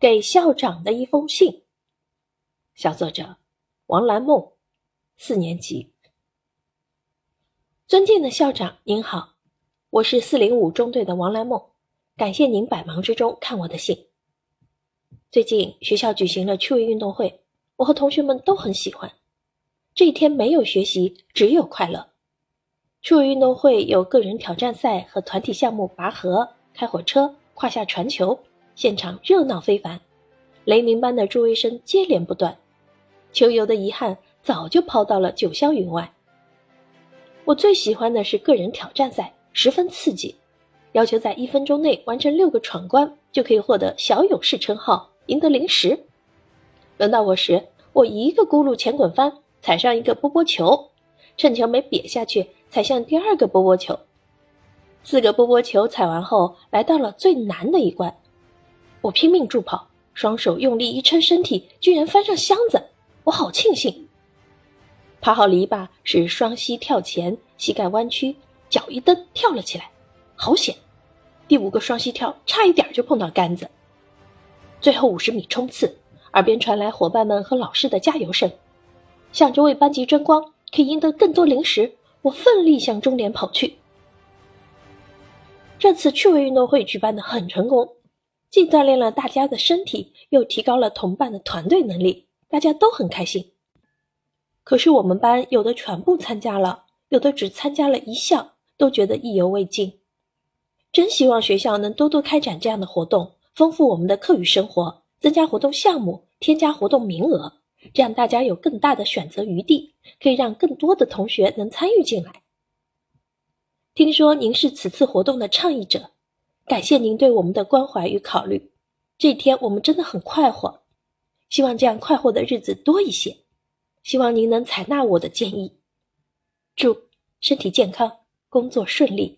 给校长的一封信。小作者王兰梦，四年级。尊敬的校长您好，我是四零五中队的王兰梦，感谢您百忙之中看我的信。最近学校举行了趣味运动会，我和同学们都很喜欢。这一天没有学习，只有快乐。趣味运动会有个人挑战赛和团体项目拔河、开火车、胯下传球，现场热闹非凡，雷鸣般的助威声接连不断。球游的遗憾早就抛到了九霄云外。我最喜欢的是个人挑战赛，十分刺激，要求在一分钟内完成六个闯关，就可以获得小勇士称号，赢得零食。轮到我时，我一个轱辘前滚翻，踩上一个波波球，趁球没瘪下去，踩向第二个波波球。四个波波球踩完后，来到了最难的一关，我拼命助跑，双手用力一撑身体，居然翻上箱子。我好庆幸，爬好篱笆是双膝跳前，膝盖弯曲，脚一蹬跳了起来，好险！第五个双膝跳差一点就碰到杆子。最后五十米冲刺，耳边传来伙伴们和老师的加油声，想着为班级争光，可以赢得更多零食，我奋力向终点跑去。这次趣味运动会举办的很成功，既锻炼了大家的身体，又提高了同伴的团队能力。大家都很开心，可是我们班有的全部参加了，有的只参加了一项，都觉得意犹未尽。真希望学校能多多开展这样的活动，丰富我们的课余生活，增加活动项目，添加活动名额，这样大家有更大的选择余地，可以让更多的同学能参与进来。听说您是此次活动的倡议者，感谢您对我们的关怀与考虑。这天我们真的很快活。希望这样快活的日子多一些，希望您能采纳我的建议。祝身体健康，工作顺利。